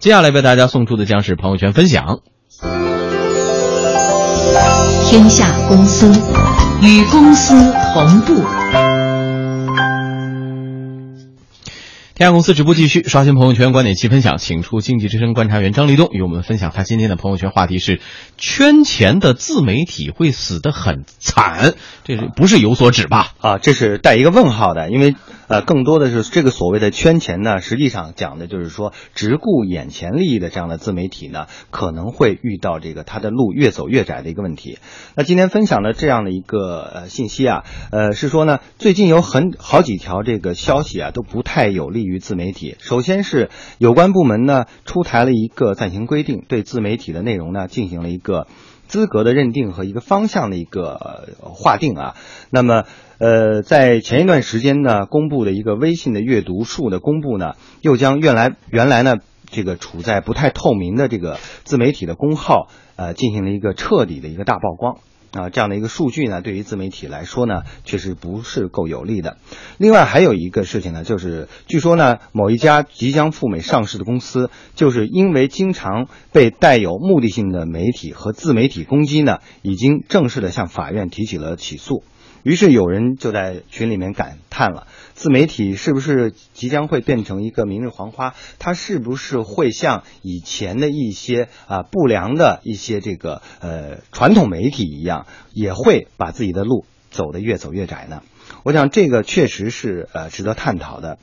接下来为大家送出的将是朋友圈分享。天下公司与公司同步。天下公司直播继续，刷新朋友圈观点及分享，请出经济之声观察员张立东与我们分享他今天的朋友圈话题是：圈钱的自媒体会死得很惨，这是不是有所指吧？啊，这是带一个问号的，因为呃，更多的是这个所谓的圈钱呢，实际上讲的就是说只顾眼前利益的这样的自媒体呢，可能会遇到这个他的路越走越窄的一个问题。那今天分享的这样的一个呃信息啊，呃是说呢，最近有很好几条这个消息啊都不太有利于自媒体。首先是有关部门呢出台了一个暂行规定，对自媒体的内容呢进行了一个资格的认定和一个方向的一个划定啊。那么呃，在前一段时间呢，公布的一个微信的阅读数的公布呢，又将原来原来呢这个处在不太透明的这个自媒体的公号呃进行了一个彻底的一个大曝光。啊，这样的一个数据呢，对于自媒体来说呢，确实不是够有利的。另外还有一个事情呢，就是据说呢，某一家即将赴美上市的公司，就是因为经常被带有目的性的媒体和自媒体攻击呢，已经正式的向法院提起了起诉。于是有人就在群里面感叹了：自媒体是不是即将会变成一个明日黄花？它是不是会像以前的一些啊不良的一些这个呃传统媒体一样，也会把自己的路走得越走越窄呢？我想这个确实是呃值得探讨的，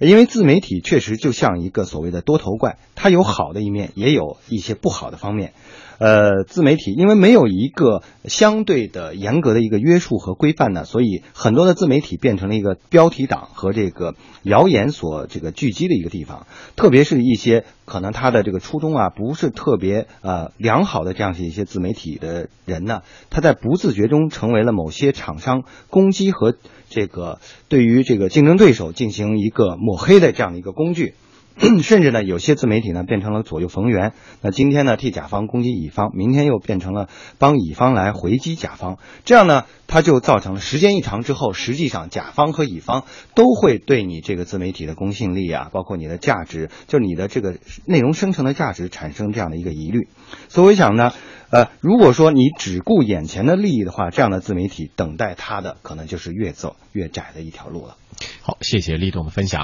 因为自媒体确实就像一个所谓的多头怪，它有好的一面，也有一些不好的方面。呃，自媒体因为没有一个相对的严格的一个约束和规范呢，所以很多的自媒体变成了一个标题党和这个谣言所这个聚集的一个地方。特别是一些可能他的这个初衷啊不是特别呃良好的这样一些自媒体的人呢，他在不自觉中成为了某些厂商攻击和这个对于这个竞争对手进行一个抹黑的这样的一个工具。甚至呢，有些自媒体呢变成了左右逢源。那今天呢替甲方攻击乙方，明天又变成了帮乙方来回击甲方。这样呢，它就造成了时间一长之后，实际上甲方和乙方都会对你这个自媒体的公信力啊，包括你的价值，就是你的这个内容生成的价值产生这样的一个疑虑。所以我想呢，呃，如果说你只顾眼前的利益的话，这样的自媒体等待它的可能就是越走越窄的一条路了。好，谢谢李总的分享。